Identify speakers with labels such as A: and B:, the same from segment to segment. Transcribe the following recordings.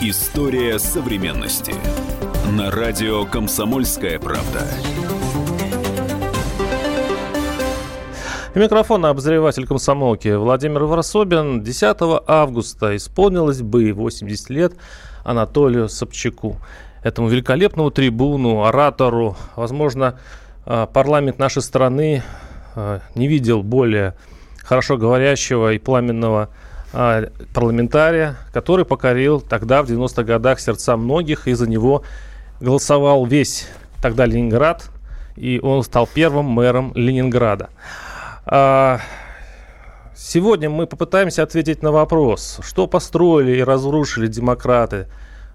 A: История современности. На радио «Комсомольская правда».
B: У микрофона обозреватель комсомолки Владимир Варсобин. 10 августа исполнилось бы 80 лет Анатолию Собчаку. Этому великолепному трибуну, оратору, возможно, а, парламент нашей страны а, не видел более хорошо говорящего и пламенного парламентария, который покорил тогда, в 90-х годах, сердца многих, и за него голосовал весь тогда Ленинград, и он стал первым мэром Ленинграда. А, сегодня мы попытаемся ответить на вопрос, что построили и разрушили демократы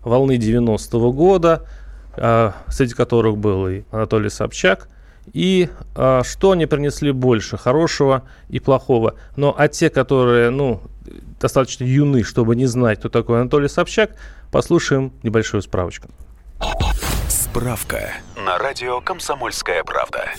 B: волны 90-го года, а, среди которых был и Анатолий Собчак, и а, что они принесли больше, хорошего и плохого. Но а те, которые, ну, достаточно юны, чтобы не знать, кто такой Анатолий Собчак, послушаем небольшую справочку.
A: Справка на радио «Комсомольская правда».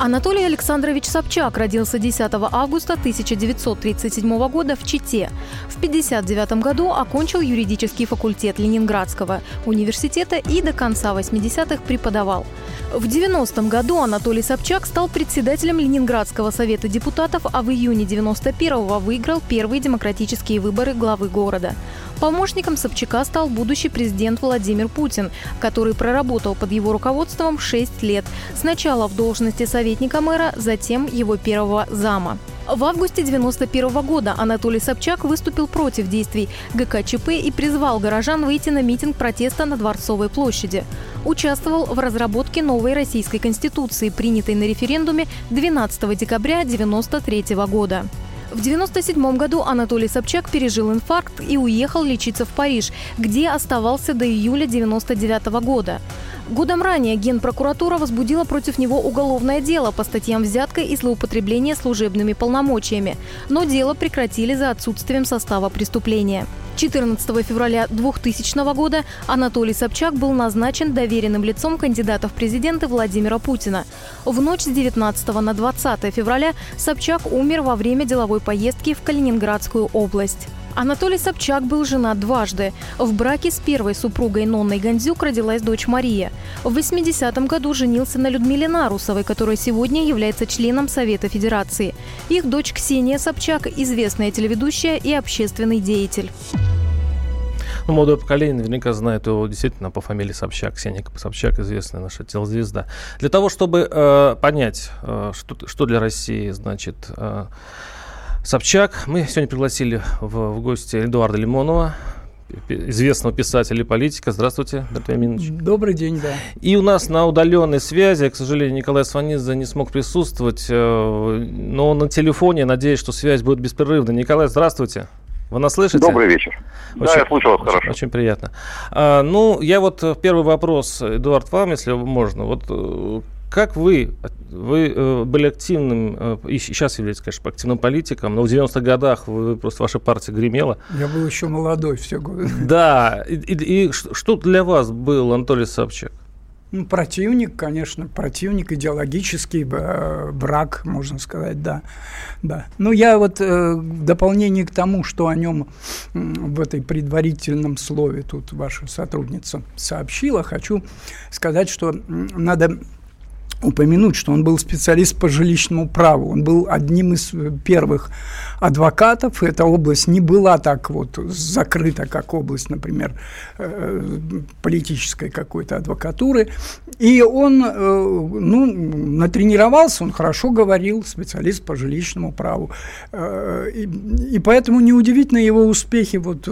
C: Анатолий Александрович Собчак родился 10 августа 1937 года в Чите. В 1959 году окончил юридический факультет Ленинградского университета и до конца 80-х преподавал. В 90-м году Анатолий Собчак стал председателем Ленинградского совета депутатов, а в июне 91-го выиграл первые демократические выборы главы города. Помощником Собчака стал будущий президент Владимир Путин, который проработал под его руководством 6 лет. Сначала в должности советника мэра, затем его первого зама. В августе 1991 года Анатолий Собчак выступил против действий ГКЧП и призвал горожан выйти на митинг протеста на Дворцовой площади. Участвовал в разработке новой российской конституции, принятой на референдуме 12 декабря 1993 года. В 1997 году Анатолий Собчак пережил инфаркт и уехал лечиться в Париж, где оставался до июля 1999 года. Годом ранее Генпрокуратура возбудила против него уголовное дело по статьям взятка и злоупотребления служебными полномочиями, но дело прекратили за отсутствием состава преступления. 14 февраля 2000 года Анатолий Собчак был назначен доверенным лицом кандидата в президенты Владимира Путина. В ночь с 19 на 20 февраля Собчак умер во время деловой поездки в Калининградскую область. Анатолий Собчак был женат дважды. В браке с первой супругой Нонной Гандзюк родилась дочь Мария. В 80-м году женился на Людмиле Нарусовой, которая сегодня является членом Совета Федерации. Их дочь Ксения Собчак – известная телеведущая и общественный деятель.
B: Ну, молодое поколение наверняка знает его действительно по фамилии Собчак. Ксения Собчак, известная наша телезвезда. Для того, чтобы э, понять, э, что, что для России значит э, Собчак. Мы сегодня пригласили в, в гости Эдуарда Лимонова, известного писателя и политика. Здравствуйте, Дмитрий Аминович.
D: Добрый день, да.
B: И у нас на удаленной связи, к сожалению, Николай Сванидзе не смог присутствовать, э, но на телефоне, надеюсь, что связь будет беспрерывной. Николай, здравствуйте. Вы нас слышите?
E: Добрый вечер.
B: Очень, да, я слышу вас очень, хорошо. Очень приятно. А, ну, я вот э, первый вопрос, Эдуард, вам, если можно. Вот э, как вы, вы э, были активным, э, и сейчас являетесь, конечно, активным политиком, но в 90-х годах вы, просто ваша партия гремела.
D: Я был еще молодой все годы.
B: Да, и, и, и что для вас был Анатолий Собчак?
D: Ну, противник, конечно, противник, идеологический брак, можно сказать, да. да. Ну, я вот э, в дополнение к тому, что о нем в этой предварительном слове тут ваша сотрудница сообщила, хочу сказать, что надо упомянуть, что он был специалист по жилищному праву. Он был одним из первых адвокатов. Эта область не была так вот закрыта, как область, например, э, политической какой-то адвокатуры. И он, э, ну, натренировался, он хорошо говорил, специалист по жилищному праву. Э, и, и поэтому неудивительно его успехи вот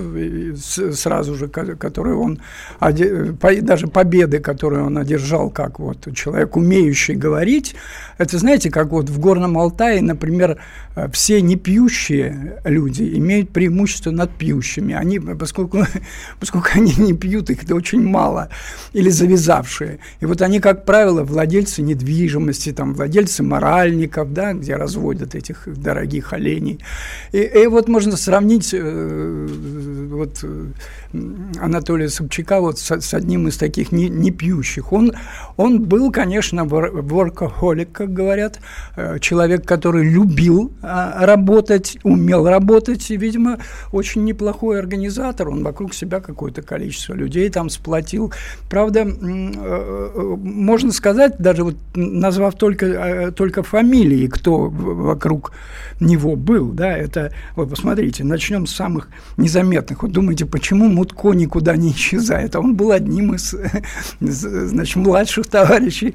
D: сразу же, которые он, даже победы, которые он одержал, как вот человек, умеющий умеющий говорить. Это, знаете, как вот в Горном Алтае, например, э, все непьющие люди имеют преимущество над пьющими. Они, поскольку, поскольку они не пьют, их очень мало, или завязавшие. И вот они, как правило, владельцы недвижимости, там, владельцы моральников, да, где разводят этих дорогих оленей. И, и вот можно сравнить э, вот, Анатолия Собчака вот с, с одним из таких не, не пьющих. Он, он был, конечно, в workaholic, как говорят, э, человек, который любил а, работать, умел работать, и, видимо, очень неплохой организатор. Он вокруг себя какое-то количество людей там сплотил. Правда, можно сказать, даже вот назвав только, только фамилии, кто вокруг него был, да, это, вот посмотрите, начнем с самых незаметных. Вот думаете, почему Мутко никуда не исчезает? А он был одним из, значит, младших товарищей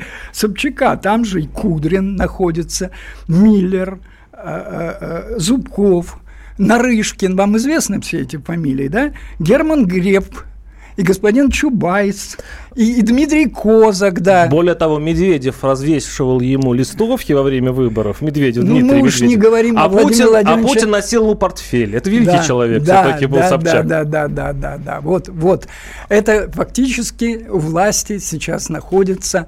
D: Собчака. Там же и Кудрин находится, Миллер, э, э, э, Зубков, Нарышкин, вам известны все эти фамилии, да? Герман Греб, и господин Чубайс, и, и Дмитрий Козак, да.
B: Более того, Медведев развешивал ему листовки во время выборов. Медведев,
D: ну,
B: Дмитрий
D: мы уж
B: Медведев.
D: не говорим
B: а Путин, а
D: Владимировиче.
B: Путин носил ему портфель. Это великий
D: Да,
B: человек
D: да,
B: все-таки был
D: да,
B: Собчак.
D: Да, да, да, да, да, да. Вот, вот. Это фактически у власти сейчас находится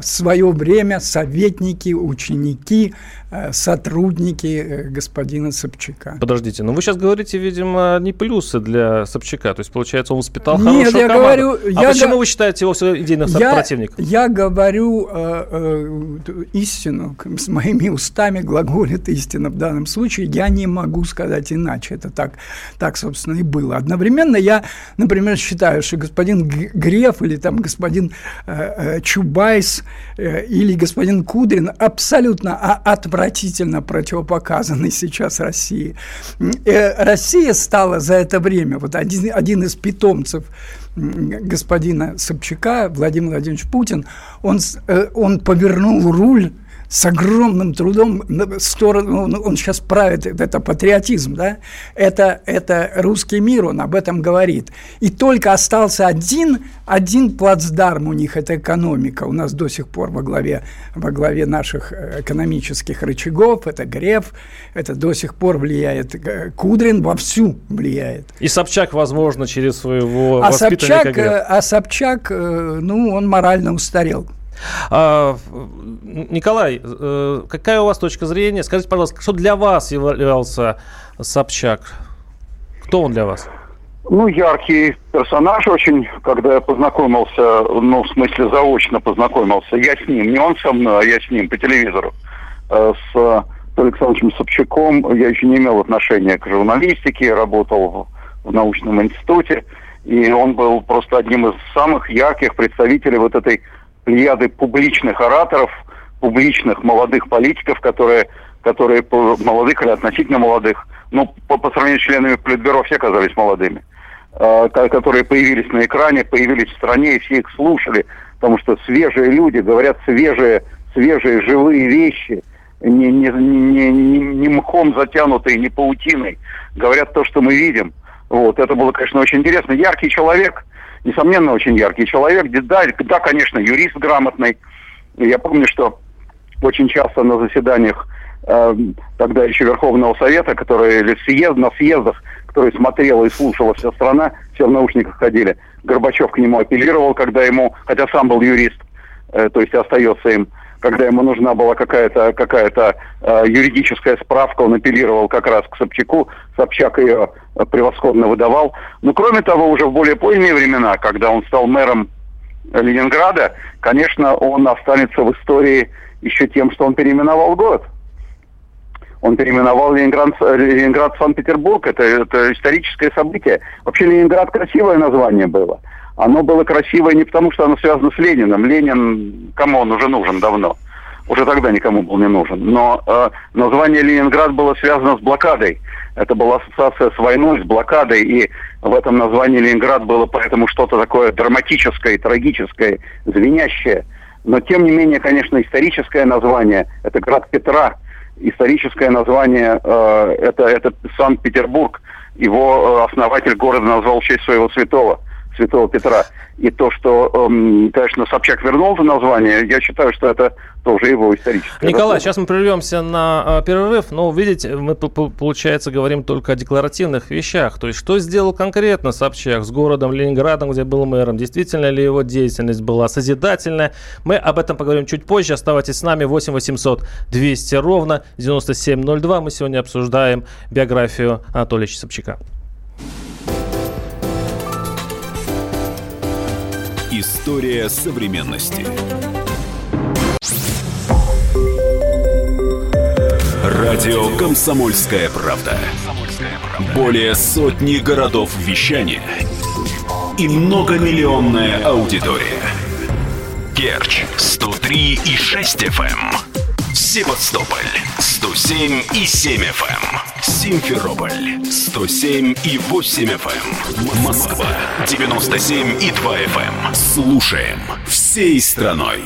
D: в свое время советники, ученики, э, сотрудники э, господина Собчака.
B: Подождите, ну вы сейчас говорите, видимо, не плюсы для Собчака. То есть, получается, он воспитал
D: Нет,
B: хорошую
D: я
B: команду.
D: говорю,
B: а
D: я
B: почему
D: го-
B: вы считаете его своим идейным
D: Я,
B: противником?
D: я говорю э, э, истину, с моими устами глаголит истина в данном случае. Я не могу сказать иначе. Это так, так собственно, и было. Одновременно я, например, считаю, что господин Г- Греф или там господин э, э, Чубайс э, или господин Кудрин абсолютно отвратительно противопоказаны сейчас России. Э, Россия стала за это время, вот один, один из питомцев господина Собчака, Владимир Владимирович Путин, он, э, он повернул руль с огромным трудом на сторону, он, он сейчас правит, это патриотизм, да, это, это русский мир, он об этом говорит. И только остался один, один плацдарм у них, это экономика, у нас до сих пор во главе, во главе наших э, экономических рычагов, это Греф, это до сих пор влияет, э, Кудрин вовсю влияет.
B: И Собчак, возможно, через своего
D: А
B: воспитанника
D: Собчак,
B: Грефа.
D: э, а Собчак, ну, он морально устарел.
B: А, Николай, э, какая у вас точка зрения? Скажите, пожалуйста, что для вас являлся Собчак? Кто он для вас?
E: Ну, яркий персонаж очень, когда я познакомился, ну, в смысле, заочно познакомился. Я с ним, не он со мной, а я с ним по телевизору. Э, С Александровичем Собчаком я еще не имел отношения к журналистике, работал в научном институте. И он был просто одним из самых ярких представителей вот этой плеяды публичных ораторов, публичных молодых политиков, которые, которые молодых или относительно молодых, ну, по, по сравнению с членами Политбюро все казались молодыми, э, ко- которые появились на экране, появились в стране, и все их слушали, потому что свежие люди говорят свежие, свежие живые вещи, не, не, не, не, не мхом затянутые, не паутиной, говорят то, что мы видим. Вот, это было, конечно, очень интересно. Яркий человек, несомненно, очень яркий человек. Да, да, конечно, юрист грамотный. Я помню, что очень часто на заседаниях э, тогда еще Верховного Совета, которые или съезд, на съездах, которые смотрела и слушала вся страна, все в наушниках ходили, Горбачев к нему апеллировал, когда ему, хотя сам был юрист, э, то есть остается им, когда ему нужна была какая-то какая э, юридическая справка, он апеллировал как раз к Собчаку, Собчак ее э, превосходно выдавал. Но кроме того, уже в более поздние времена, когда он стал мэром Ленинграда, конечно, он останется в истории еще тем, что он переименовал город. Он переименовал Ленинград, Ленинград Санкт-Петербург. Это, это историческое событие. Вообще Ленинград красивое название было. Оно было красивое не потому, что оно связано с Лениным. Ленин, кому он уже нужен давно. Уже тогда никому был не нужен. Но э, название Ленинград было связано с блокадой. Это была ассоциация с войной, с блокадой. И в этом названии Ленинград было поэтому что-то такое драматическое, трагическое, звенящее. Но тем не менее, конечно, историческое название – это град Петра. Историческое название э, это, это Санкт-Петербург. Его э, основатель города назвал в честь своего святого, святого Петра. И то, что, эм, конечно, Собчак вернул это название, я считаю, что это тоже его историческое.
B: Николай,
E: заслуга.
B: сейчас мы прервемся на э, перерыв, но, видите, мы, п- п- получается, говорим только о декларативных вещах. То есть, что сделал конкретно Собчак с городом Ленинградом, где был мэром? Действительно ли его деятельность была созидательная? Мы об этом поговорим чуть позже. Оставайтесь с нами. 8 800 200 ровно 9702. Мы сегодня обсуждаем биографию Анатолия Собчака.
A: История современности. Радио Комсомольская Правда. Более сотни городов вещания и многомиллионная аудитория. Керч 103 и 6 FM. Эм. Севастополь 107 и 7 FM. Эм. Симферополь 107 и 8 FM. Эм. Москва 97 и 2 FM. Слушаем всей страной.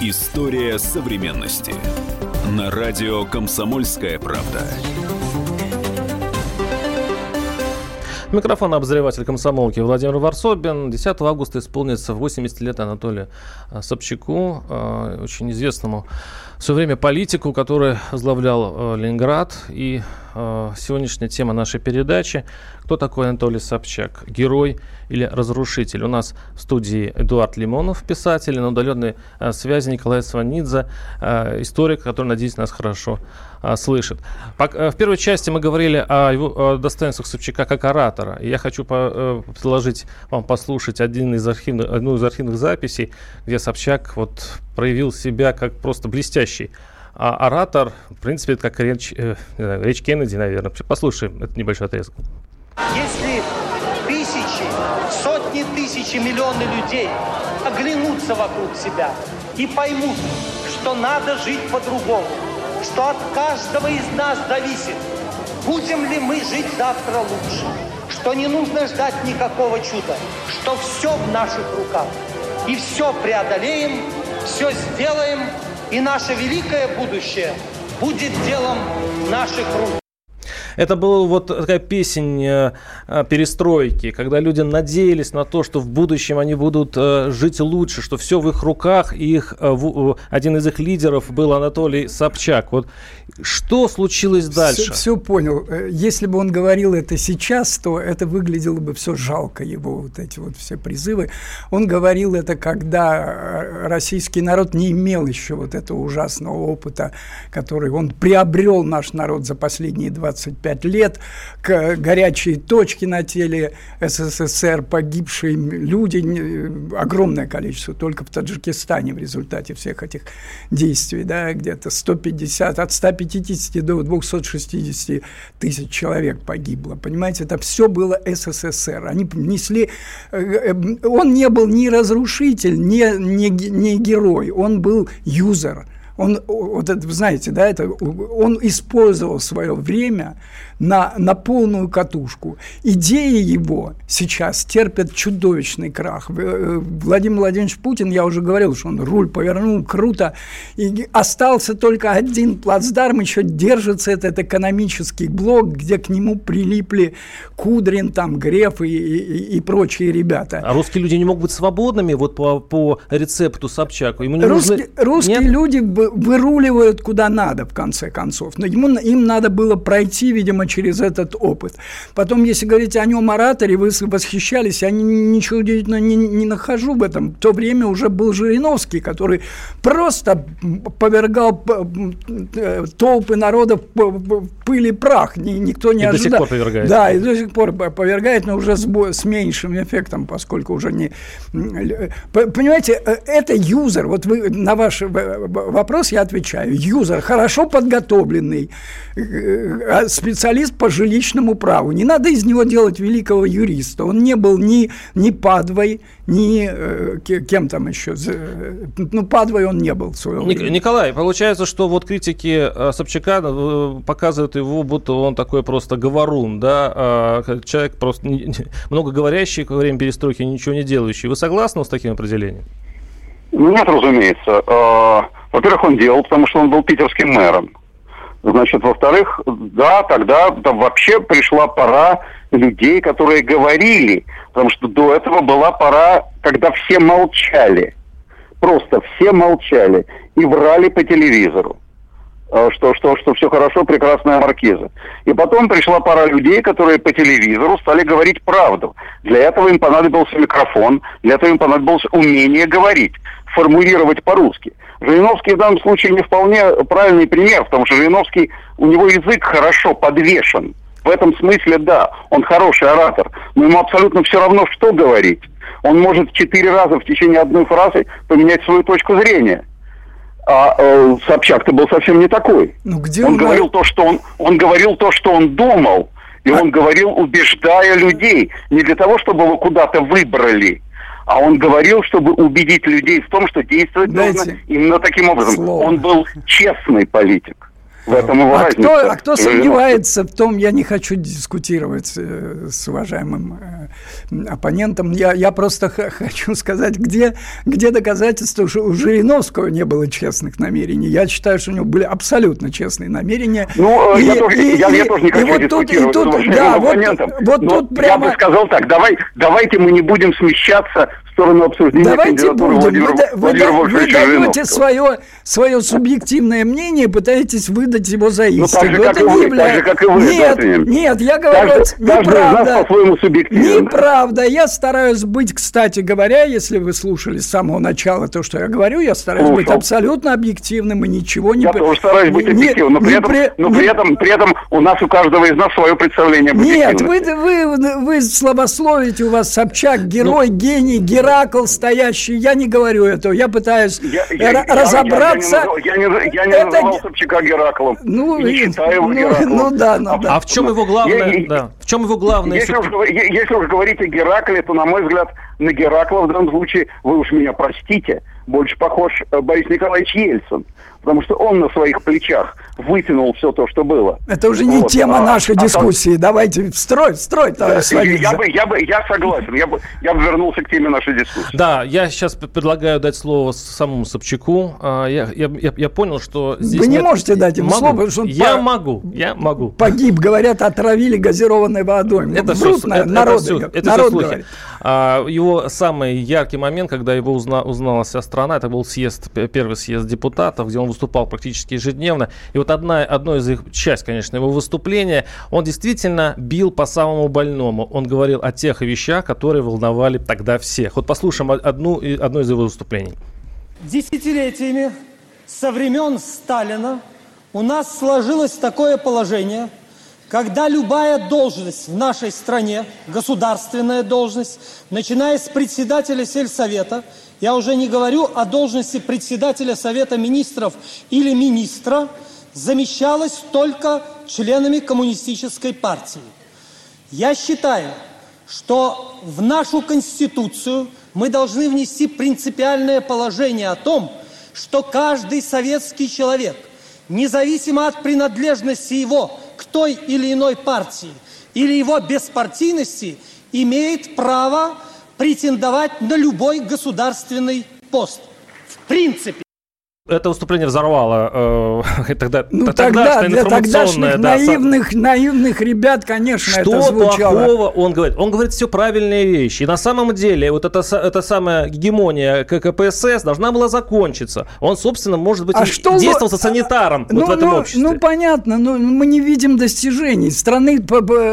A: История современности. На радио «Комсомольская правда».
B: Микрофон обозреватель комсомолки Владимир Варсобин. 10 августа исполнится 80 лет Анатолию а, Собчаку, а, очень известному в свое время политику, который возглавлял а, Ленинград. И сегодняшняя тема нашей передачи «Кто такой Анатолий Собчак? Герой или разрушитель?» У нас в студии Эдуард Лимонов, писатель, на удаленной связи Николай Сванидзе, историк, который, надеюсь, нас хорошо а, слышит. Э, в первой части мы говорили о его о достоинствах Собчака как оратора. И я хочу по, э, предложить вам послушать один из архивных, одну из архивных записей, где Собчак вот проявил себя как просто блестящий а оратор. В принципе, это как речь, э, речь Кеннеди, наверное. Послушаем этот небольшой отрезок.
F: Если тысячи, сотни тысяч, миллионы людей оглянутся вокруг себя и поймут, что надо жить по-другому, что от каждого из нас зависит, будем ли мы жить завтра лучше, что не нужно ждать никакого чуда, что все в наших руках. И все преодолеем, все сделаем, и наше великое будущее будет делом наших рук.
B: Это была вот такая песень э, э, перестройки, когда люди надеялись на то, что в будущем они будут э, жить лучше, что все в их руках, и их, один из их лидеров был Анатолий Собчак. Вот что случилось дальше?
D: Все, все понял. Если бы он говорил это сейчас, то это выглядело бы все жалко, его вот эти вот все призывы. Он говорил это, когда российский народ не имел еще вот этого ужасного опыта, который он приобрел наш народ за последние 25 25 лет, горячие точки на теле СССР, погибшие люди, огромное количество, только в Таджикистане в результате всех этих действий, да, где-то 150, от 150 до 260 тысяч человек погибло, понимаете, это все было СССР, они несли, э, э, он не был ни разрушитель, ни, ни, ни герой, он был юзер, он, вот это, знаете, да, это, он использовал свое время на, на полную катушку. Идеи его сейчас терпят чудовищный крах. Э, Владимир Владимирович Путин, я уже говорил, что он руль повернул круто, и остался только один плацдарм, еще держится этот экономический блок, где к нему прилипли Кудрин, там, Греф и, и, и прочие ребята.
B: А русские люди не могут быть свободными вот по, по рецепту Собчаку?
D: Ему не русские нужно... русские Нет? люди выруливают куда надо, в конце концов. Но ему, им надо было пройти, видимо, через этот опыт. Потом, если говорить о нем ораторе, вы восхищались, я ничего удивительного не, не нахожу в этом. В то время уже был Жириновский, который просто повергал э, толпы народов в пыль и прах. Никто не и ожидал. до сих
B: пор повергает.
D: Да, и до сих пор повергает, но уже с, с меньшим эффектом, поскольку уже не... Понимаете, э, это юзер. Вот вы на ваш вопрос я отвечаю. Юзер, хорошо подготовленный, э, специалист специалист по жилищному праву. Не надо из него делать великого юриста. Он не был ни, ни падвой, ни э, кем там еще. Ну, падвой он не был время.
B: Николай, получается, что вот критики э, Собчака э, показывают его, будто он такой просто говорун, да, а человек просто много говорящий во время перестройки, ничего не делающий. Вы согласны с таким определением?
E: Нет, разумеется. А, во-первых, он делал, потому что он был питерским мэром. Значит, во-вторых, да, тогда да, вообще пришла пора людей, которые говорили, потому что до этого была пора, когда все молчали. Просто все молчали и врали по телевизору что, что, что все хорошо, прекрасная маркиза. И потом пришла пора людей, которые по телевизору стали говорить правду. Для этого им понадобился микрофон, для этого им понадобилось умение говорить, формулировать по-русски. Жириновский в данном случае не вполне правильный пример, потому что Жириновский, у него язык хорошо подвешен. В этом смысле, да, он хороший оратор, но ему абсолютно все равно, что говорить. Он может четыре раза в течение одной фразы поменять свою точку зрения. А э, Собчак-то был совсем не такой. Ну, где он, он говорил то, что он, он говорил то, что он думал, и а... он говорил, убеждая людей, не для того, чтобы его куда-то выбрали, а он говорил, чтобы убедить людей в том, что действовать Дайте нужно именно таким образом. Слово. Он был честный политик. В этом его
D: а кто, а кто сомневается в том, я не хочу дискутировать э, с уважаемым э, оппонентом, я, я просто хочу сказать, где, где доказательства, что у Жириновского не было честных намерений. Я считаю, что у него были абсолютно честные намерения.
E: Ну, э, и, я, тоже, и, я, я тоже не хочу вот дискутировать тут, и тут, с да, вот, вот тут прямо... Я бы сказал так, давай, давайте мы не будем смещаться сторону обсуждения
D: Давайте будем. Владимира, вы, Владимира вы, вы даете свое, свое субъективное мнение, пытаетесь выдать его за истину. Ну, так
E: же, как, и вы, является... так же, как и вы.
D: Нет, нет, я говорю, каждый, неправда. по-своему. Неправда. Я стараюсь быть, кстати говоря, если вы слушали с самого начала то, что я говорю, я стараюсь Слушал. быть абсолютно объективным и ничего не...
E: Я тоже стараюсь быть объективным, но, при, этом, при... но при, этом, при этом у нас у каждого из нас свое представление об
D: Нет, вы, вы, вы слабословите, у вас Собчак, герой, ну, гений, герой Геракл стоящий, я не говорю этого, я пытаюсь я, я, разобраться.
E: Я, я, не, я не это... называл Собчака Гераклом,
D: ну, не считаю его ну, Гераклом. Ну да, ну
B: а,
D: да.
B: А в чем его главное? Я, да. В чем его главное?
E: Если, уж, если уж говорить о Геракле, то, на мой взгляд, на Геракла в данном случае, вы уж меня простите, больше похож э, Борис Николаевич Ельцин потому что он на своих плечах вытянул все то, что было.
D: Это уже не вот. тема а, нашей а, дискуссии. А, Давайте строй, строй, товарищ
E: я, я, бы, я, бы, я согласен. Я бы, я бы вернулся к теме нашей дискуссии.
B: Да, я сейчас предлагаю дать слово самому Собчаку. А, я, я, я, я понял, что здесь
D: Вы не нет... можете дать ему
B: могу.
D: слово,
B: что он Я по... могу, я могу.
D: Погиб, говорят, отравили газированной водой.
B: Это Брут, все, это, народ, это все, это народ все слухи. А, его самый яркий момент, когда его узна, узнала вся страна, это был съезд, первый съезд депутатов, где он выступал практически ежедневно. И вот одна, одно из их, часть, конечно, его выступления, он действительно бил по самому больному. Он говорил о тех вещах, которые волновали тогда всех. Вот послушаем одну, одно из его выступлений.
G: Десятилетиями со времен Сталина у нас сложилось такое положение, когда любая должность в нашей стране, государственная должность, начиная с председателя сельсовета – я уже не говорю о должности председателя Совета министров или министра, замещалась только членами коммунистической партии. Я считаю, что в нашу Конституцию мы должны внести принципиальное положение о том, что каждый советский человек, независимо от принадлежности его к той или иной партии или его беспартийности, имеет право претендовать на любой государственный пост. В принципе
B: это выступление взорвало э, тогда,
D: ну, тогда для тогдашних да, наивных, наивных ребят, конечно,
B: что
D: это звучало.
B: плохого он говорит? Он говорит все правильные вещи. И на самом деле вот эта, эта самая гегемония КПСС должна была закончиться. Он, собственно, может быть, а что действовал со санитаром ну, вот в этом
D: ну,
B: обществе.
D: Ну, понятно, но мы не видим достижений. Страны,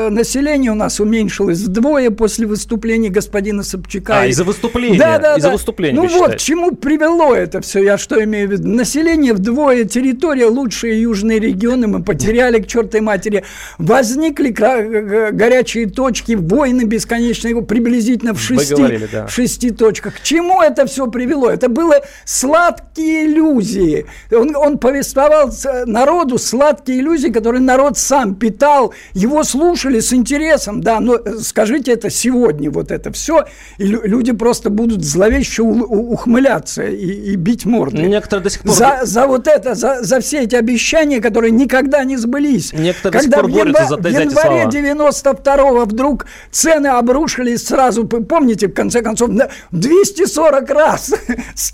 D: население у нас уменьшилось вдвое после выступления господина Собчака.
B: А, из-за выступления? Да, да, из-за
D: да.
B: выступления,
D: Ну вот, к чему привело это все, я что имею в виду? Население вдвое, территория лучшие южные регионы мы потеряли к чертой матери. Возникли горячие точки, войны бесконечные, приблизительно в шести, говорили, да. в шести точках. К чему это все привело? Это было сладкие иллюзии. Он, он повествовал народу сладкие иллюзии, которые народ сам питал, его слушали с интересом. Да, но скажите это сегодня, вот это все, и люди просто будут зловеще ухмыляться и, и бить морды.
B: Некоторые до сих пор...
D: За, за вот это, за, за все эти обещания, которые никогда не сбылись.
B: Некоторые Когда до сих пор борются за,
D: в январе 92-го вдруг цены обрушились сразу, помните, в конце концов, 240 раз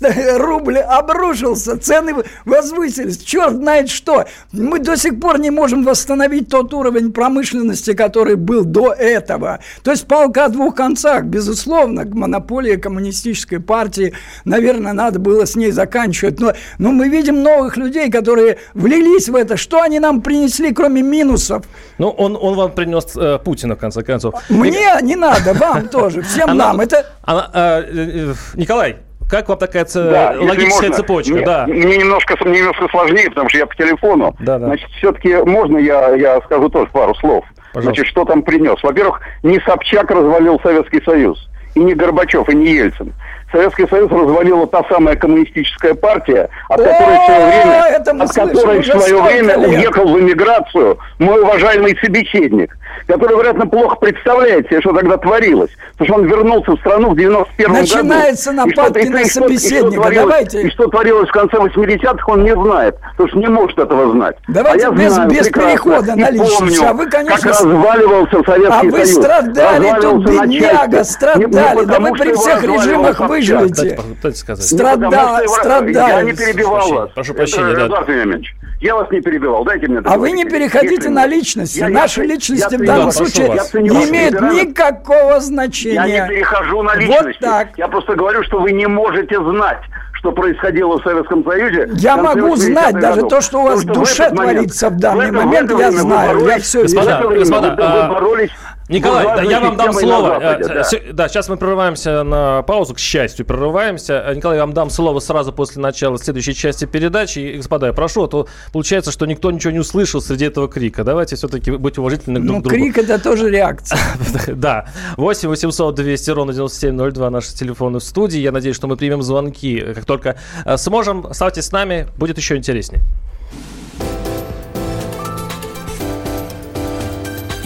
D: рубль обрушился, цены возвысились, черт знает что. Мы до сих пор не можем восстановить тот уровень промышленности, который был до этого. То есть полка о двух концах, безусловно, монополия коммунистической партии, наверное, надо было с ней заканчивать, но но мы видим новых людей, которые влились в это. Что они нам принесли, кроме минусов?
B: Ну, он, он вам принес э, Путина, в конце концов.
D: Мне не надо, вам тоже, всем нам. Это...
B: Э, э, Николай, как вам такая ц... да, логическая можно, цепочка?
E: Мне,
B: да.
E: мне немножко, немножко сложнее, потому что я по телефону. Да, да. Значит, все-таки можно я, я скажу тоже пару слов.
B: Пожалуйста.
E: Значит, что там принес? Во-первых, не Собчак развалил Советский Союз, и не Горбачев, и не Ельцин. Советский Союз развалила та самая коммунистическая партия, от которой в свое время, от которой в свое время уехал в эмиграцию мой уважаемый собеседник, который, вероятно, плохо представляет себе, что тогда творилось. Потому что он вернулся в страну в 91 году. Что-
D: нападки на собеседника.
E: творилось-
D: Давайте.
E: И что творилось в конце 80-х, он не знает, потому что не может этого знать.
D: Давайте
E: а
D: без-
E: знаю
D: без перехода на личность. А вы, конечно,
E: как разваливался Советский
D: А вы
E: Союз.
D: страдали тут, бедняга, страдали. Да вы при всех режимах
E: Собчак.
D: Выживете.
B: Дайте, дайте сказать.
E: Не
D: Страда-
E: потому, что его-
D: страдали.
E: Я не перебивал
B: Прошу
E: вас.
B: прощения, прошу прощения, да.
E: Вениаминович, я вас не перебивал, дайте мне
D: А вы не переходите на
E: вы-
D: личности.
E: Я- я
D: Наши личности
E: я
D: в данном случае.
E: Я
D: не имеют никакого
E: Я
D: значения.
E: не перехожу на
D: Вот
E: личности.
D: так.
E: Я просто говорю, что вы не можете знать, что происходило в Советском Союзе.
D: Я
E: в
D: могу
E: 80-х
D: знать даже
E: годов.
D: то, что у вас
E: Потому
D: в
E: в
D: душе
E: этот момент-
D: творится в данный
E: это-
D: момент, я
E: вы
D: знаю, я
E: боролись-
D: всё
E: в
B: Господа, господа,
E: вы-
B: а,
E: вы боролись
B: Николай, да,
E: буржуазной
B: я вам дам слово.
E: Западе,
B: Э,
E: да.
B: Да, сейчас мы прерываемся на паузу, к счастью, прерываемся. Э, Николай, я вам дам слово сразу после начала следующей части передачи. И, господа, я прошу, а то получается, что никто ничего не услышал среди этого крика. Давайте все-таки быть уважительны друг
D: Ну,
B: к другу.
D: крик это тоже реакция.
B: Да. 8 800 200 ровно 9702 наши телефоны в студии. Я надеюсь, что мы примем звонки. Как только э, сможем, оставайтесь с нами, будет еще интереснее.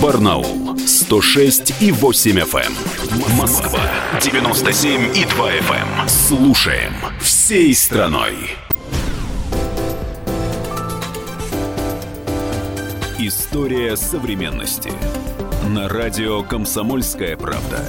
A: Барнаул 106 и 8 FM. Москва 97 и 2 FM. Слушаем всей страной. История современности. На радио «Комсомольская правда».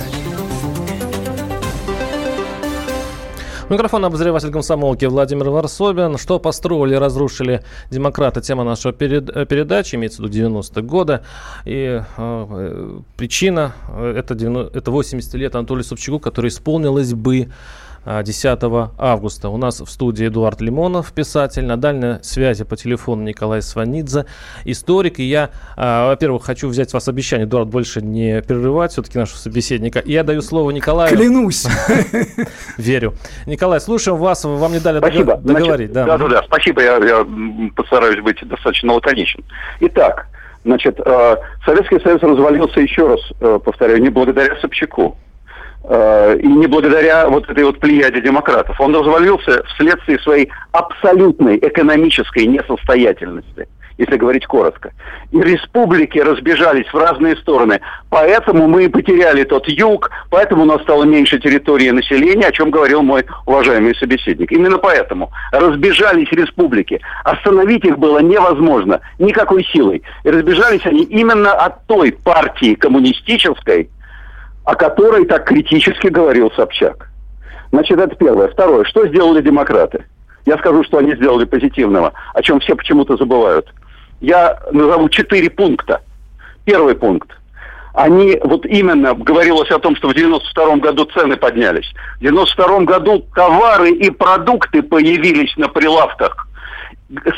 B: Микрофон обозреватель комсомолки Владимир Варсобин. Что построили, разрушили демократы? Тема нашего перед- э, передачи, имеется в виду 90-е годы. И э, э, причина э, это, 90 это 80 лет Анатолию Собчаку, который исполнилось бы 10 августа. У нас в студии Эдуард Лимонов, писатель, на дальней связи по телефону Николай Сванидзе, историк. И я, э, во-первых, хочу взять с вас обещание, Эдуард, больше не прерывать все-таки нашего собеседника. И я даю слово Николаю.
D: Клянусь.
B: Верю. Николай, слушаем вас. Вам не дали
E: Спасибо.
B: дого- договорить.
E: Значит, да, да, да. Спасибо, я, я постараюсь быть достаточно лаконичен. Итак, значит, э, Советский Союз развалился еще раз, э, повторяю, не благодаря Собчаку. Э, и не благодаря вот этой вот плеяде демократов. Он развалился вследствие своей абсолютной экономической несостоятельности, если говорить коротко. И республики разбежались в разные стороны. Поэтому мы и потеряли тот юг, поэтому у нас стало меньше территории населения, о чем говорил мой уважаемый собеседник. Именно поэтому разбежались республики. Остановить их было невозможно никакой силой. И разбежались они именно от той партии коммунистической, о которой так критически говорил Собчак. Значит, это первое. Второе. Что сделали демократы? Я скажу, что они сделали позитивного, о чем все почему-то забывают. Я назову четыре пункта. Первый пункт. Они, вот именно, говорилось о том, что в 92 году цены поднялись. В 92 году товары и продукты появились на прилавках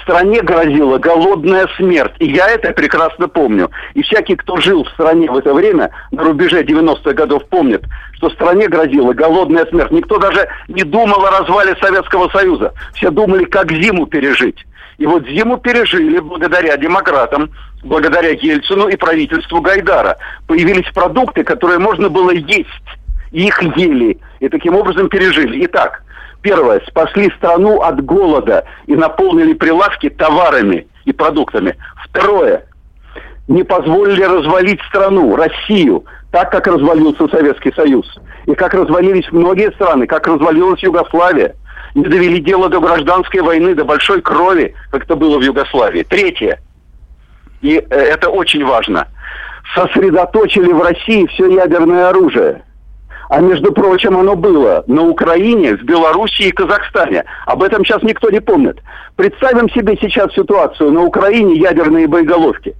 E: стране грозила голодная смерть. И я это прекрасно помню. И всякий, кто жил в стране в это время, на рубеже 90-х годов, помнит, что стране грозила голодная смерть. Никто даже не думал о развале Советского Союза. Все думали, как зиму пережить. И вот зиму пережили благодаря демократам, благодаря Ельцину и правительству Гайдара. Появились продукты, которые можно было есть. И их ели. И таким образом пережили. Итак, Первое, спасли страну от голода и наполнили прилавки товарами и продуктами. Второе, не позволили развалить страну, Россию, так, как развалился Советский Союз. И как развалились многие страны, как развалилась Югославия. Не довели дело до гражданской войны, до большой крови, как это было в Югославии. Третье, и э, это очень важно, сосредоточили в России все ядерное оружие. А между прочим, оно было на Украине, в Белоруссии и Казахстане. Об этом сейчас никто не помнит. Представим себе сейчас ситуацию на Украине ядерные боеголовки.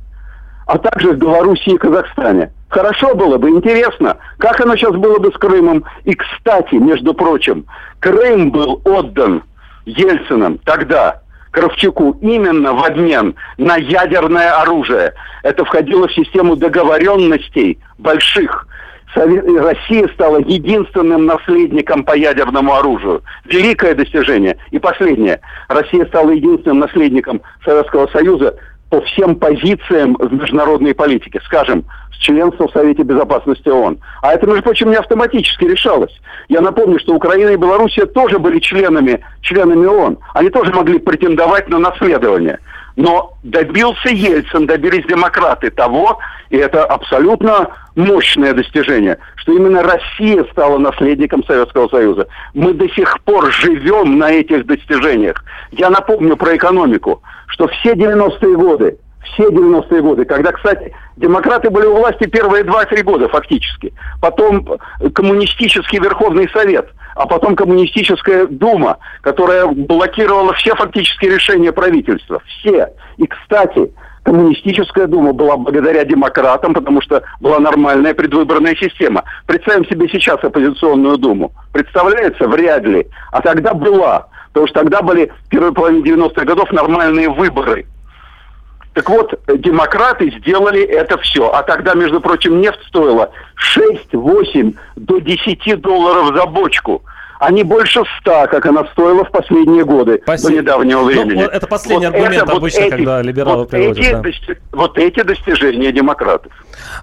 E: а также в Белоруссии и Казахстане. Хорошо было бы, интересно, как оно сейчас было бы с Крымом. И, кстати, между прочим, Крым был отдан Ельциным тогда, Кравчуку, именно в обмен на ядерное оружие. Это входило в систему договоренностей больших. Россия стала единственным наследником по ядерному оружию. Великое достижение. И последнее. Россия стала единственным наследником Советского Союза по всем позициям в международной политике, скажем, с членства в Совете Безопасности ООН. А это, между прочим, не автоматически решалось. Я напомню, что Украина и Белоруссия тоже были членами, членами ООН. Они тоже могли претендовать на наследование. Но добился Ельцин, добились демократы того, и это абсолютно мощное достижение, что именно Россия стала наследником Советского Союза. Мы до сих пор живем на этих достижениях. Я напомню про экономику, что все 90-е годы, все 90-е годы, когда, кстати, демократы были у власти первые 2-3 года фактически, потом коммунистический Верховный Совет, а потом коммунистическая Дума, которая блокировала все фактические решения правительства. Все. И, кстати, коммунистическая дума была благодаря демократам, потому что была нормальная предвыборная система. Представим себе сейчас оппозиционную думу. Представляется? Вряд ли. А тогда была. Потому что тогда были в первой половине 90-х годов нормальные выборы. Так вот, демократы сделали это все. А тогда, между прочим, нефть стоила 6, 8 до 10 долларов за бочку – а не больше ста, как она стоила в последние годы, Спасибо. до недавнего ну, времени. Ну,
B: это последний вот аргумент это, обычно, вот эти, когда либералы вот приводят.
E: Эти, да. дости, вот эти достижения демократов.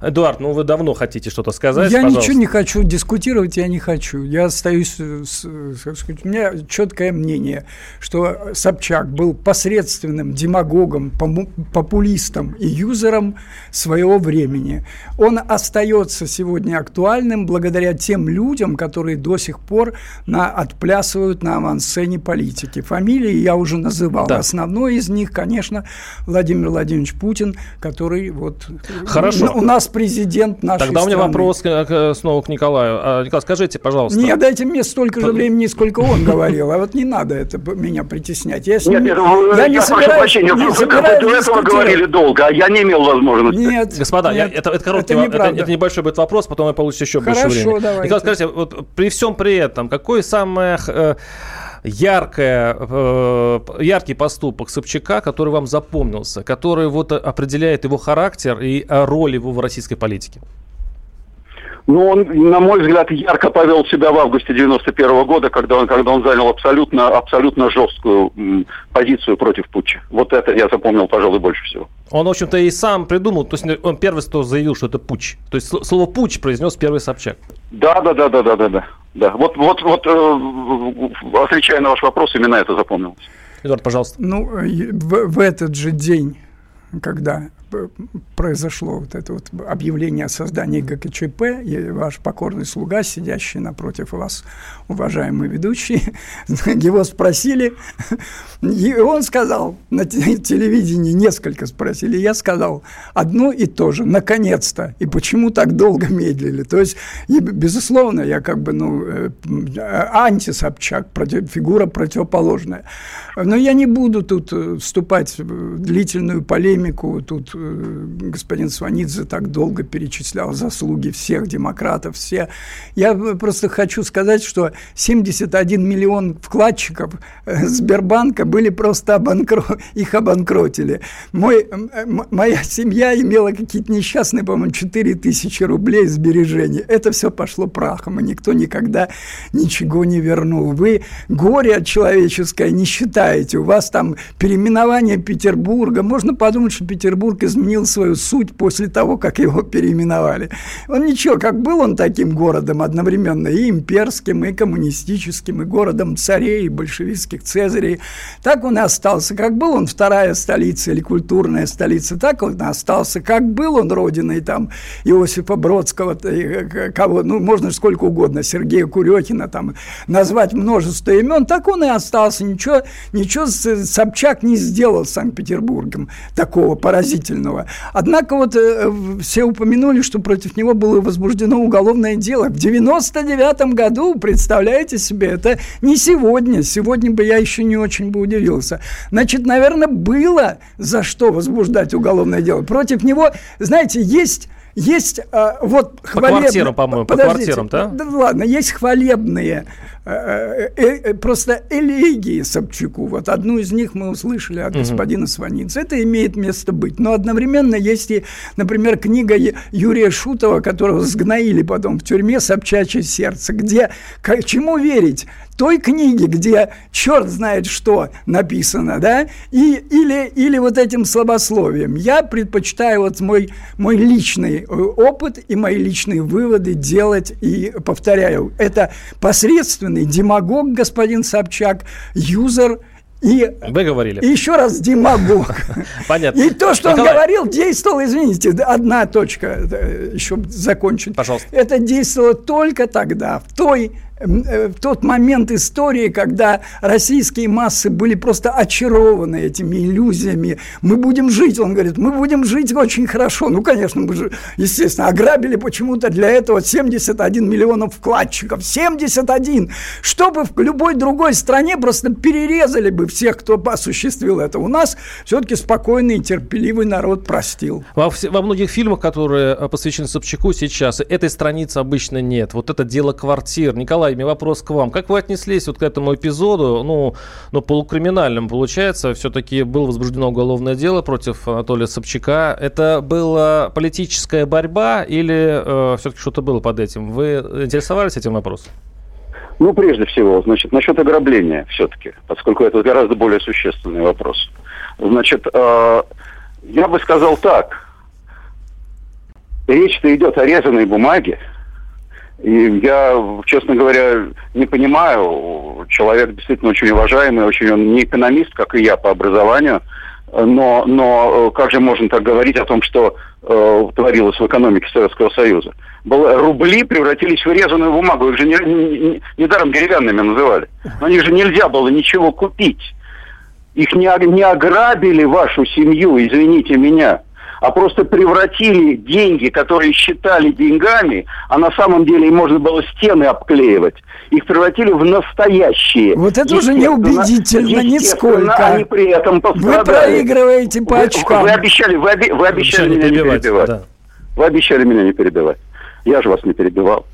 B: Эдуард, ну вы давно хотите что-то сказать,
D: Я пожалуйста. ничего не хочу дискутировать, я не хочу. Я остаюсь, с, сказать, у меня четкое мнение, что Собчак был посредственным демагогом, популистом и юзером своего времени. Он остается сегодня актуальным благодаря тем людям, которые до сих пор на, отплясывают на авансцене политики. Фамилии я уже называл. Да. Основной из них, конечно, Владимир Владимирович Путин, который вот...
B: Хорошо.
D: У нас президент нашей
B: Тогда страны. у меня вопрос снова к Николаю. А, Николай, скажите, пожалуйста.
D: Не, дайте мне столько же времени, сколько он говорил. А вот не надо это меня притеснять. Я,
E: нет, нет, я, не прошу прощения, не вы, до этого говорили долго, а я не имел возможности.
B: Нет, Господа, нет, я, это, это короткий, это, это, это небольшой будет вопрос, потом вы получите еще Хорошо, больше времени. Давайте. Николай, скажите, вот при всем при этом, какой самое э, яркое, э, яркий поступок Собчака, который вам запомнился, который вот определяет его характер и э, роль его в российской политике?
E: Ну, он, на мой взгляд, ярко повел себя в августе 91 -го года, когда он, когда он занял абсолютно, абсолютно жесткую м, позицию против путча. Вот это я запомнил, пожалуй, больше всего.
B: Он, в общем-то, и сам придумал, то есть он первый, кто заявил, что это путч. То есть слово путч произнес первый Собчак.
E: Да, да, да, да, да, да, да. Да, вот, вот, вот, э, отвечая на ваш вопрос, именно это запомнилось.
B: Эдуард, пожалуйста.
D: Ну, в, в этот же день, когда произошло вот это вот объявление о создании ГКЧП, и ваш покорный слуга, сидящий напротив вас, уважаемый ведущий, его спросили, и он сказал, на телевидении несколько спросили, я сказал одно и то же, наконец-то, и почему так долго медлили. То есть, безусловно, я как бы, ну, э, антисобчак, против, фигура противоположная. Но я не буду тут э, вступать в длительную полемику, тут э, господин Сванидзе так долго перечислял заслуги всех демократов, все. Я просто хочу сказать, что 71 миллион вкладчиков э, Сбербанка были просто обанкро... их обанкротили. Мой, моя семья имела какие-то несчастные, по-моему, 4 тысячи рублей сбережений. Это все пошло прахом, и никто никогда ничего не вернул. Вы горе человеческое не считаете. У вас там переименование Петербурга. Можно подумать, что Петербург из изменил свою суть после того, как его переименовали. Он ничего, как был он таким городом одновременно и имперским, и коммунистическим, и городом царей, и большевистских цезарей, так он и остался. Как был он вторая столица или культурная столица, так он и остался. Как был он родиной там Иосифа Бродского, кого, ну, можно сколько угодно, Сергея Курехина, там, назвать множество имен, так он и остался. Ничего, ничего Собчак не сделал Санкт-Петербургом такого поразительного удивительного. Однако вот э, все упомянули, что против него было возбуждено уголовное дело. В 99 году, представляете себе, это не сегодня. Сегодня бы я еще не очень бы удивился. Значит, наверное, было за что возбуждать уголовное дело. Против него, знаете, есть есть а, вот
B: по хвалебные... квартирам, по-моему, по квартирам, да?
D: Да ладно, есть хвалебные э, э, э, просто элегии Собчаку. Вот одну из них мы услышали от господина Сваницы. Это имеет место быть. Но одновременно есть и, например, книга Юрия Шутова, которого сгноили потом в тюрьме «Собчачье сердце», где к чему верить? той книге, где черт знает что написано, да, и, или, или вот этим слабословием. Я предпочитаю вот мой, мой личный э, опыт и мои личные выводы делать, и повторяю, это посредственный демагог господин Собчак, юзер – и,
B: Вы говорили.
D: И еще раз демагог.
B: Понятно.
D: И то, что Николай. он говорил, действовало, извините, одна точка, э, еще закончить.
B: Пожалуйста.
D: Это действовало только тогда, в той в тот момент истории, когда российские массы были просто очарованы этими иллюзиями. Мы будем жить, он говорит, мы будем жить очень хорошо. Ну, конечно, мы же, естественно, ограбили почему-то для этого 71 миллионов вкладчиков. 71! Чтобы в любой другой стране просто перерезали бы всех, кто осуществил это. У нас все-таки спокойный и терпеливый народ простил.
B: Во, во многих фильмах, которые э, посвящены Собчаку сейчас, этой страницы обычно нет. Вот это дело квартир. Николай Николай, вопрос к вам. Как вы отнеслись вот к этому эпизоду, ну, ну полукриминальным получается, все-таки было возбуждено уголовное дело против Анатолия Собчака. Это была политическая борьба или э, все-таки что-то было под этим? Вы интересовались этим вопросом?
E: Ну, прежде всего, значит, насчет ограбления все-таки, поскольку это гораздо более существенный вопрос. Значит, э, я бы сказал так. Речь-то идет о резаной бумаге, и я, честно говоря, не понимаю, человек действительно очень уважаемый, очень он не экономист, как и я по образованию, но, но как же можно так говорить о том, что э, творилось в экономике Советского Союза? Было, рубли превратились в резаную бумагу, их же не, не, недаром деревянными называли. Но них же нельзя было ничего купить. Их не, не ограбили вашу семью, извините меня а просто превратили деньги, которые считали деньгами, а на самом деле им можно было стены обклеивать, их превратили в настоящие.
D: Вот это уже неубедительно нисколько.
E: Они при этом пострадали.
D: Вы проигрываете по очкам.
E: Вы, вы обещали, вы, оби, вы обещали меня не перебивать. Да. Вы обещали меня не перебивать. Я же вас не перебивал.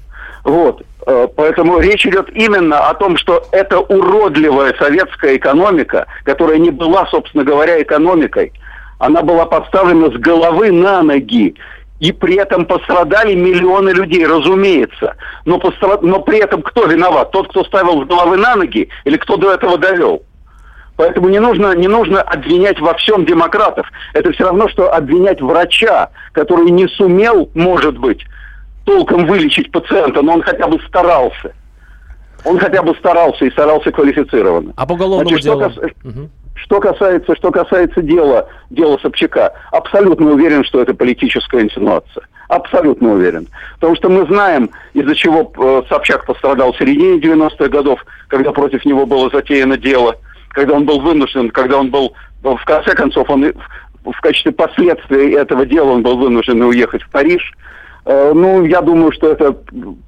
E: Вот. Э, поэтому речь идет именно о том, что это уродливая советская экономика, которая не была, собственно говоря, экономикой, она была поставлена с головы на ноги. И при этом пострадали миллионы людей, разумеется. Но, пострад... Но при этом кто виноват? Тот, кто ставил с головы на ноги или кто до этого довел? Поэтому не нужно, не нужно обвинять во всем демократов. Это все равно, что обвинять врача, который не сумел, может быть, толком вылечить пациента, но он хотя бы старался. Он хотя бы старался и старался квалифицированно.
B: А по уголовному Значит, делу? Кас...
E: угу. Что касается, что касается дела, дела Собчака, абсолютно уверен, что это политическая инсинуация. Абсолютно уверен. Потому что мы знаем, из-за чего э, Собчак пострадал в середине 90-х годов, когда против него было затеяно дело, когда он был вынужден, когда он был, в конце концов, он в качестве последствия этого дела он был вынужден уехать в Париж. Э, ну, я думаю, что это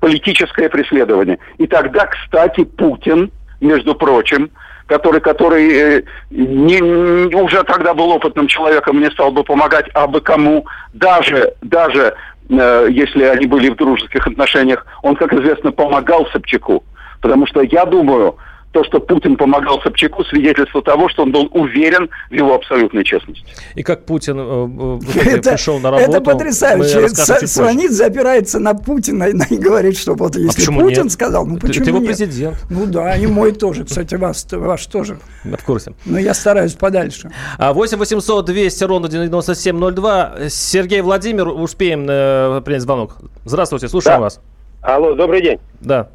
E: политическое преследование. И тогда, кстати, Путин, между прочим, который, который э, не, не, уже тогда был опытным человеком, не стал бы помогать а бы кому, даже, даже э, если они были в дружеских отношениях, он, как известно, помогал Собчаку. Потому что я думаю, то, что Путин помогал Собчаку, свидетельство того, что он был уверен в его абсолютной честности.
B: И как Путин э, э это, пришел на работу...
D: Это потрясающе. Звонит, запирается на Путина и говорит, что вот если а Путин нет? сказал, ну почему
B: Это его
D: нет?
B: президент.
D: Ну да, и мой тоже, кстати, вас, ваш тоже.
B: В курсе.
D: Но я стараюсь подальше.
B: 8 800 200 ровно 9702. Сергей Владимир, успеем э, принять звонок. Здравствуйте, слушаем да. вас.
H: Алло, добрый день.
B: Да.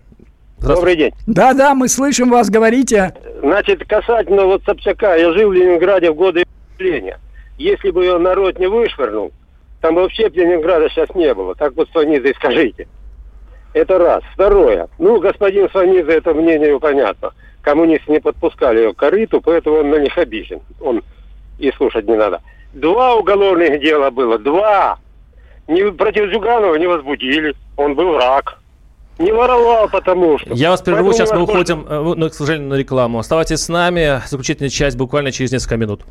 H: Добрый день.
D: Да-да, мы слышим вас, говорите.
H: Значит, касательно вот Собчака, я жил в Ленинграде в годы явления. Если бы его народ не вышвырнул, там вообще Ленинграда сейчас не было. Так вот Сванидзе скажите. Это раз. Второе. Ну, господин Сванидзе, это мнение понятно. Коммунисты не подпускали его к корыту, поэтому он на них обижен. Он и слушать не надо. Два уголовных дела было, два. Не, против Зюганова не возбудили, он был враг. Не воровал, потому что.
B: Я вас прерву, сейчас мы уходим, э, ну, к сожалению, на рекламу. Оставайтесь с нами, заключительная часть буквально через несколько минут.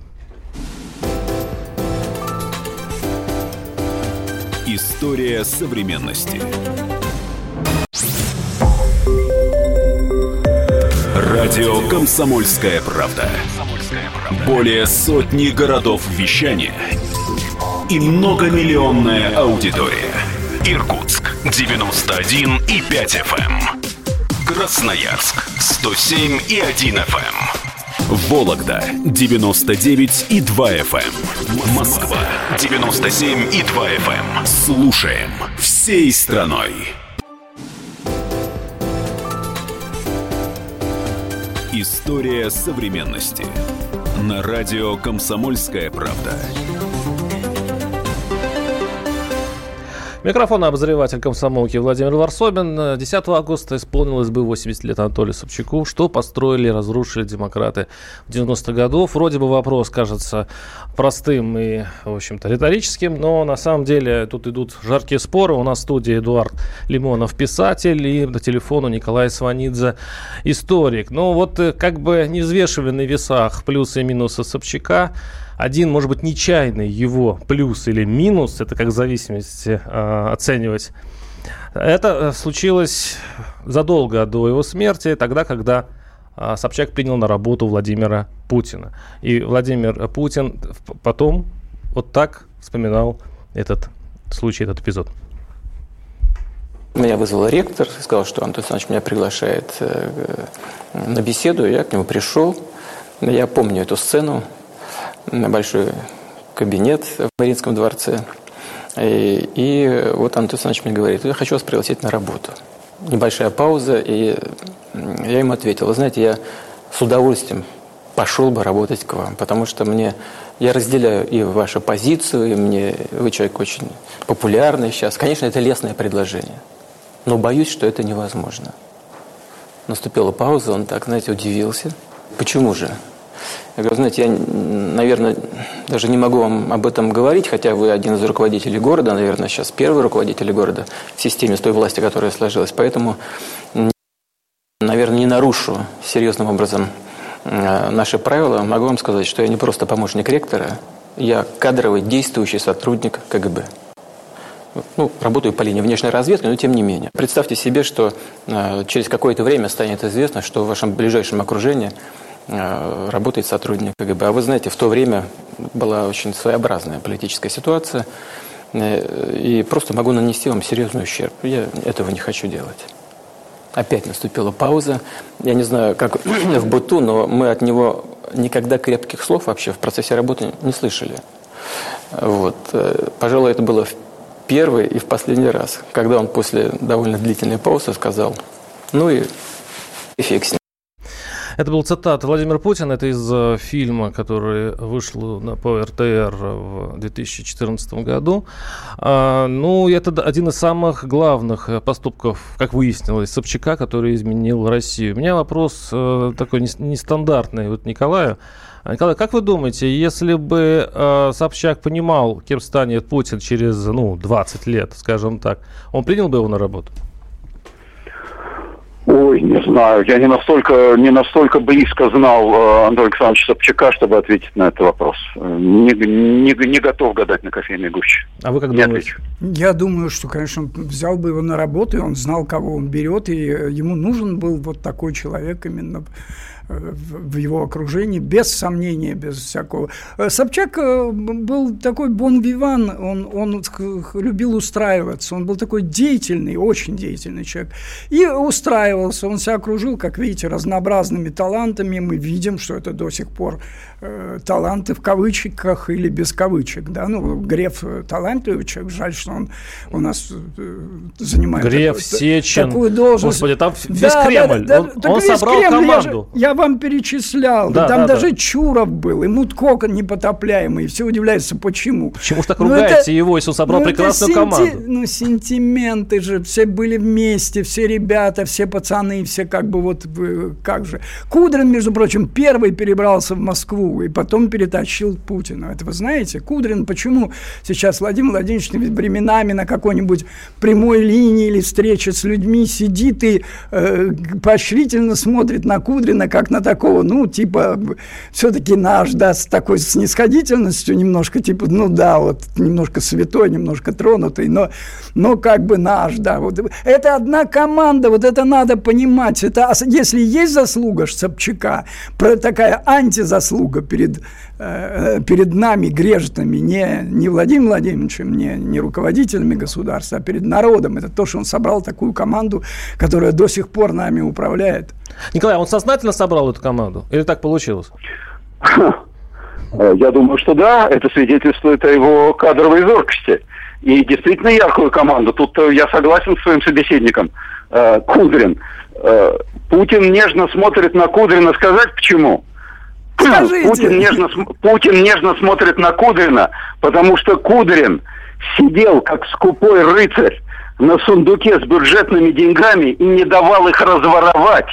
A: История современности. Радио «Комсомольская правда». Более сотни городов вещания и многомиллионная аудитория. Иркутск 91 и 5 FM. Красноярск 107 и 1 FM. Вологда 99 и 2 FM. Москва 97 и 2 FM. Слушаем всей страной. История современности. На радио «Комсомольская правда».
B: Микрофон обозреватель комсомолки Владимир Варсобин. 10 августа исполнилось бы 80 лет Анатолию Собчаку. Что построили разрушили демократы в 90-х годов? Вроде бы вопрос кажется простым и, в общем-то, риторическим, но на самом деле тут идут жаркие споры. У нас в студии Эдуард Лимонов, писатель, и по телефону Николай Сванидзе, историк. Но вот э, как бы не взвешивали на весах плюсы и минусы Собчака, один, может быть, нечаянный его плюс или минус, это как в зависимости э, оценивать. Это э, случилось задолго до его смерти, тогда, когда э, Собчак принял на работу Владимира Путина. И Владимир Путин потом вот так вспоминал этот случай, этот эпизод.
I: Меня вызвал ректор, сказал, что Антон Александрович меня приглашает э, на беседу. Я к нему пришел. Я помню эту сцену. Большой кабинет в Мариинском дворце. И, и вот Антон Александрович мне говорит, я хочу вас пригласить на работу. Небольшая пауза, и я ему ответил, вы знаете, я с удовольствием пошел бы работать к вам, потому что мне я разделяю и вашу позицию, и мне вы человек очень популярный сейчас. Конечно, это лестное предложение, но боюсь, что это невозможно. Наступила пауза, он так, знаете, удивился. Почему же? Я говорю, знаете, я, наверное, даже не могу вам об этом говорить, хотя вы один из руководителей города, наверное, сейчас первый руководитель города в системе с той власти, которая сложилась. Поэтому, наверное, не нарушу серьезным образом э, наши правила. Могу вам сказать, что я не просто помощник ректора, я кадровый действующий сотрудник КГБ. Ну, работаю по линии внешней разведки, но тем не менее. Представьте себе, что э, через какое-то время станет известно, что в вашем ближайшем окружении работает сотрудник КГБ. А вы знаете, в то время была очень своеобразная политическая ситуация, э, и просто могу нанести вам серьезный ущерб. Я этого не хочу делать. Опять наступила пауза. Я не знаю, как в быту, но мы от него никогда крепких слов вообще в процессе работы не слышали. Вот. Э, Пожалуй, это было в первый и в последний раз, когда он после довольно длительной паузы сказал, ну и, ним.
B: Это был цитат Владимира Путина, это из э, фильма, который вышел на, по РТР в 2014 году. А, ну, это один из самых главных э, поступков, как выяснилось, Собчака, который изменил Россию. У меня вопрос э, такой нес- нестандартный вот Николаю. А, Николай, как вы думаете, если бы э, Собчак понимал, кем станет Путин через ну, 20 лет, скажем так, он принял бы его на работу?
E: Ой, не знаю. Я не настолько, не настолько близко знал э, Андрея Александровича Собчака, чтобы ответить на этот вопрос. Э, Не, не, не готов гадать на кофейной гуще.
B: А вы как
E: Не
B: думаете?
E: отвечу.
D: Я думаю, что, конечно, он взял бы его на работу, и он знал, кого он берет, и ему нужен был вот такой человек именно в его окружении, без сомнения, без всякого. Э, Собчак э, был такой бон-виван, он, он любил устраиваться, он был такой деятельный, очень деятельный человек. И устраивался, он себя окружил, как видите, разнообразными талантами. Мы видим, что это до сих пор э, таланты в кавычках или без кавычек. Да? Ну, Греф э, талантливый человек, жаль, что он у нас э, занимает
B: Греф,
D: такую-
B: Сечин.
D: такую должность.
B: Господи, там весь
D: Да, да,
B: Кремль.
D: да,
B: Он-
D: так
B: он
D: весь
B: собрал
D: Кремль, я же-
B: команду.
D: Я, вам перечислял. Да, там да, даже да. Чуров был, и Мутко непотопляемый. Все удивляются, почему.
B: Почему же так ну, ругаете это, его, если он собрал ну, прекрасную сенти... команду?
D: Ну, сентименты же. Все были вместе, все ребята, все пацаны, все как бы вот, как же. Кудрин, между прочим, первый перебрался в Москву и потом перетащил Путина. Это вы знаете? Кудрин, почему сейчас Владимир Владимирович временами на какой-нибудь прямой линии или встрече с людьми сидит и э, поощрительно смотрит на Кудрина, как на такого, ну, типа, все-таки наш, да, с такой снисходительностью немножко, типа, ну, да, вот, немножко святой, немножко тронутый, но, но как бы наш, да, вот. Это одна команда, вот это надо понимать. Это, если есть заслуга Собчака, про такая антизаслуга перед Э, перед нами, грешными, не, не Владимиром Владимировичем, не, не руководителями государства, а перед народом. Это то, что он собрал такую команду, которая до сих пор нами управляет.
B: Николай, он сознательно собрал эту команду? Или так получилось?
E: Я думаю, что да, это свидетельствует о его кадровой зоркости. И действительно яркую команду. Тут э, я согласен с своим собеседником. Э, Кудрин. Путин нежно смотрит на Кудрина. Сказать почему? Скажите. Путин нежно, Путин нежно смотрит на Кудрина, потому что Кудрин сидел как скупой рыцарь на сундуке с бюджетными деньгами и не давал их разворовать.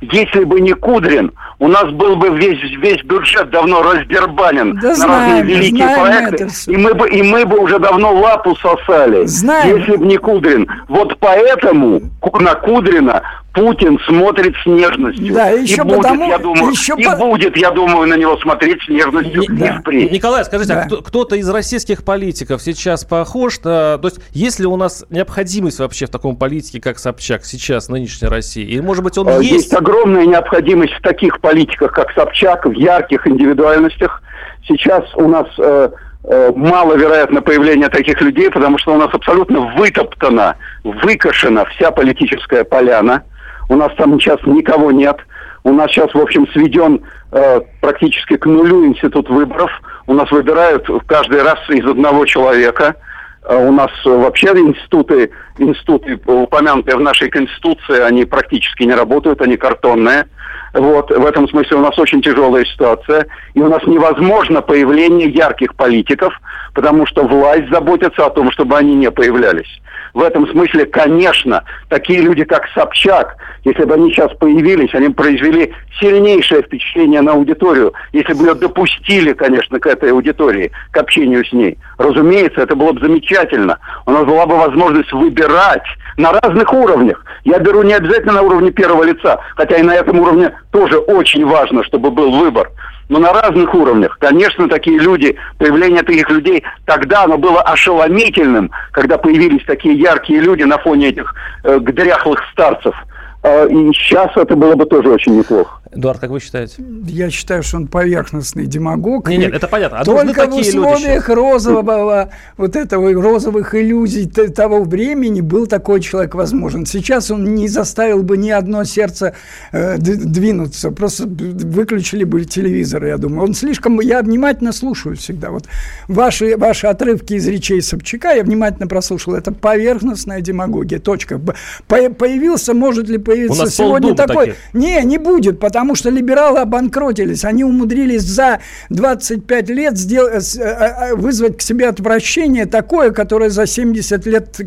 E: Если бы не Кудрин, у нас был бы весь, весь бюджет давно раздербанен да на знаем, разные великие проекты, и мы, бы, и мы бы уже давно лапу сосали, знаем. если бы не Кудрин. Вот поэтому на Кудрина Путин смотрит с нежностью. Да, еще и будет, потому, я думаю, еще и по... будет, я думаю, на него смотреть с нежностью
B: Не, да. впредь. Николай, скажите, а да. а кто, то из российских политиков сейчас похож? -то, то есть, есть ли у нас необходимость вообще в таком политике, как Собчак, сейчас, в нынешней России? Или, может быть, он
E: а,
B: есть?
E: Есть огромная необходимость в таких политиках, как Собчак, в ярких индивидуальностях. Сейчас у нас... Э, э маловероятно появление таких людей, потому что у нас абсолютно вытоптана, выкашена вся политическая поляна. У нас там сейчас никого нет. У нас сейчас, в общем, сведен э, практически к нулю институт выборов. У нас выбирают каждый раз из одного человека. Э, у нас вообще институты, институты, упомянутые в нашей Конституции, они практически не работают, они картонные. Вот, в этом смысле у нас очень тяжелая ситуация. И у нас невозможно появление ярких политиков, потому что власть заботится о том, чтобы они не появлялись. В этом смысле, конечно, такие люди, как Собчак, если бы они сейчас появились, они произвели сильнейшее впечатление на аудиторию, если бы ее допустили, конечно, к этой аудитории, к общению с ней. Разумеется, это было бы замечательно. У нас была бы возможность выбирать на разных уровнях. Я беру не обязательно на уровне первого лица, хотя и на этом уровне тоже очень важно, чтобы был выбор но на разных уровнях. Конечно, такие люди, появление таких людей, тогда оно было ошеломительным, когда появились такие яркие люди на фоне этих э, дряхлых старцев. Э, и сейчас это было бы тоже очень неплохо.
B: Эдуард, как вы считаете?
D: Я считаю, что он поверхностный демагог.
B: Нет, нет, это понятно.
D: А Только в условиях розового, вот этого розовых иллюзий того времени был такой человек возможен. Сейчас он не заставил бы ни одно сердце э, двинуться. Просто выключили бы телевизор, я думаю. Он слишком... Я внимательно слушаю всегда. Вот ваши, ваши отрывки из речей Собчака я внимательно прослушал. Это поверхностная демагогия. Точка. По появился, может ли появиться сегодня такой... Таких. Не, не будет, потому потому что либералы обанкротились. Они умудрились за 25 лет сделать, э, э, э, вызвать к себе отвращение такое, которое за 70 лет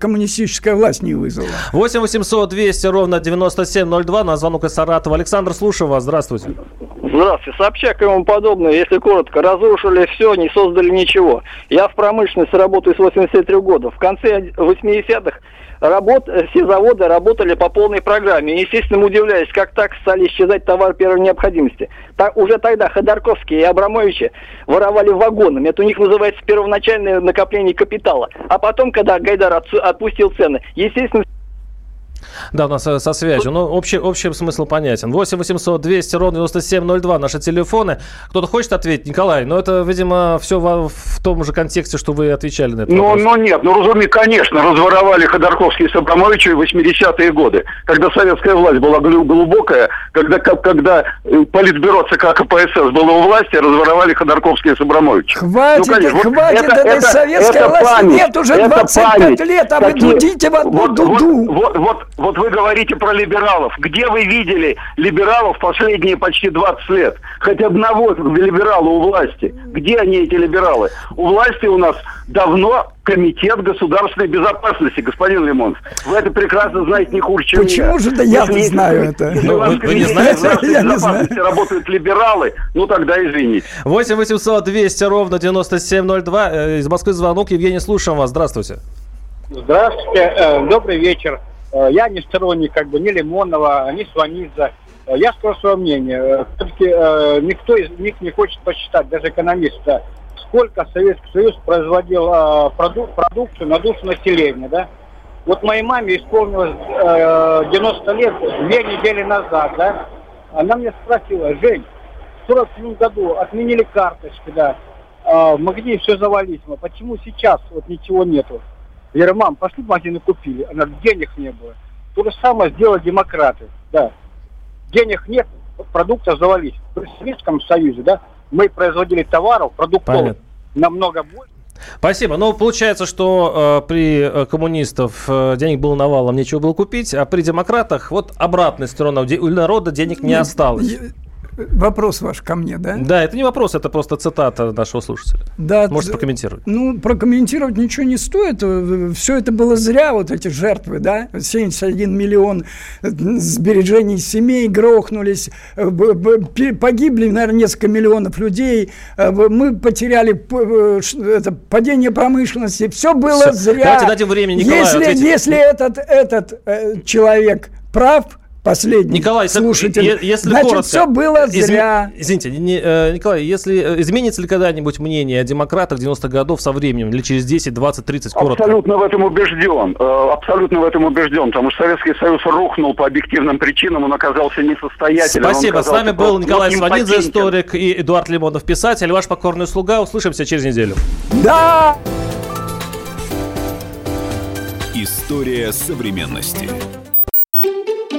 D: коммунистическая власть не вызвала.
B: 8 800 200 ровно 9702 на звонок из Саратова. Александр, слушаю вас. Здравствуйте.
J: Здравствуйте. Собчак и ему подобное, если коротко, разрушили все, не создали ничего. Я в промышленности работаю с 83 года. В конце 80-х работ, все заводы работали по полной программе. Естественно, удивляюсь, как так стали исчезать товары первой необходимости. Так, уже тогда Ходорковские и Абрамовичи воровали вагонами. Это у них называется первоначальное накопление капитала. А потом, когда Гайдар отпустил цены, естественно,
B: да, у нас со связью. Ну, общий, общий смысл понятен. 8 800 200 ровно 9702 наши телефоны. Кто-то хочет ответить? Николай, но ну, это, видимо, все в, в том же контексте, что вы отвечали на это.
E: Ну, ну нет, ну, разумеется, конечно, разворовали Ходорковский с Абрамовичем в 80-е годы, когда советская власть была глубокая, когда, когда э, политбюро ЦК КПСС было у власти, разворовали Ходорковский с Абрамовичем.
D: Хватит, ну, конечно, хватит вот этой это, советской это власти, память, нет уже 25 память. лет, а вы дудите в одну вот, дуду.
E: Вот, вот, вот, вот вы говорите про либералов. Где вы видели либералов последние почти 20 лет? Хоть одного либерала у власти. Где они, эти либералы? У власти у нас давно Комитет государственной безопасности, господин Лимонов. Вы это прекрасно знаете не хуже, чем
D: Почему
E: я.
D: же да я
E: Если
D: знаю это?
B: Ну,
E: у вас
B: вы- вы не знаете?
E: государственной
D: Я не
E: безопасности работают либералы, ну тогда извините.
B: 8 800 200 ровно 9702. Э, Из Москвы звонок. Евгений, слушаем вас. Здравствуйте.
K: Здравствуйте, э, добрый вечер. Э, Я не сторонник как бы ни Лимонова, ни Сванидзе. Э, Я скажу свое мнение. Все-таки никто из них не хочет посчитать, даже экономисты, сколько Советский Союз производил э, проду- продукцию на душу населения, да? Вот моей маме исполнилось э, 90 лет две недели назад, да? Она мне спросила, Жень, в 47 году отменили карточки, да, в магазине все завалить, но почему сейчас вот ничего нету? Я говорю, мам, пошли в магазин и купили. Она говорит, денег не было. То же самое сделали демократы, да. Денег нет, продуктов завались. При Советском Союзе, да, мы производили товаров, продуктов
B: Понятно.
K: намного больше.
B: Спасибо. Ну, получается, что э, при э, коммунистов э, денег было навалом, нечего было купить, а при демократах вот обратная сторона. У де- У народа денег не осталось.
D: Вопрос ваш ко мне, да?
B: Да, это не вопрос, это просто цитата нашего слушателя.
D: Да,
B: Можете прокомментировать.
D: Ну, прокомментировать ничего не стоит. Все это было зря, вот эти жертвы, да? 71 миллион э, сбережений семей грохнулись, э, погибли, наверное, несколько миллионов людей, э, мы потеряли это, падение промышленности. Все было
B: Всё.
D: зря.
B: Давайте дадим время Николаю
D: если,
B: ответить.
D: если этот, этот э, человек прав, последний
B: Николай,
D: слушатель,
B: если
D: значит,
B: коротко,
D: все было зря.
B: Извините, не- э, Николай, если э, изменится ли когда-нибудь мнение о демократах 90-х годов со временем, или через 10, 20, 30, коротко?
E: Абсолютно в этом убежден. Э, Абсолютно в этом убежден. Потому что Советский Союз рухнул по объективным причинам, он оказался несостоятельным.
B: Спасибо. С нами был Николай Сванидзе, историк, и Эдуард Лимонов, писатель. Ваш покорный слуга. Услышимся через неделю.
D: Да!
A: История современности.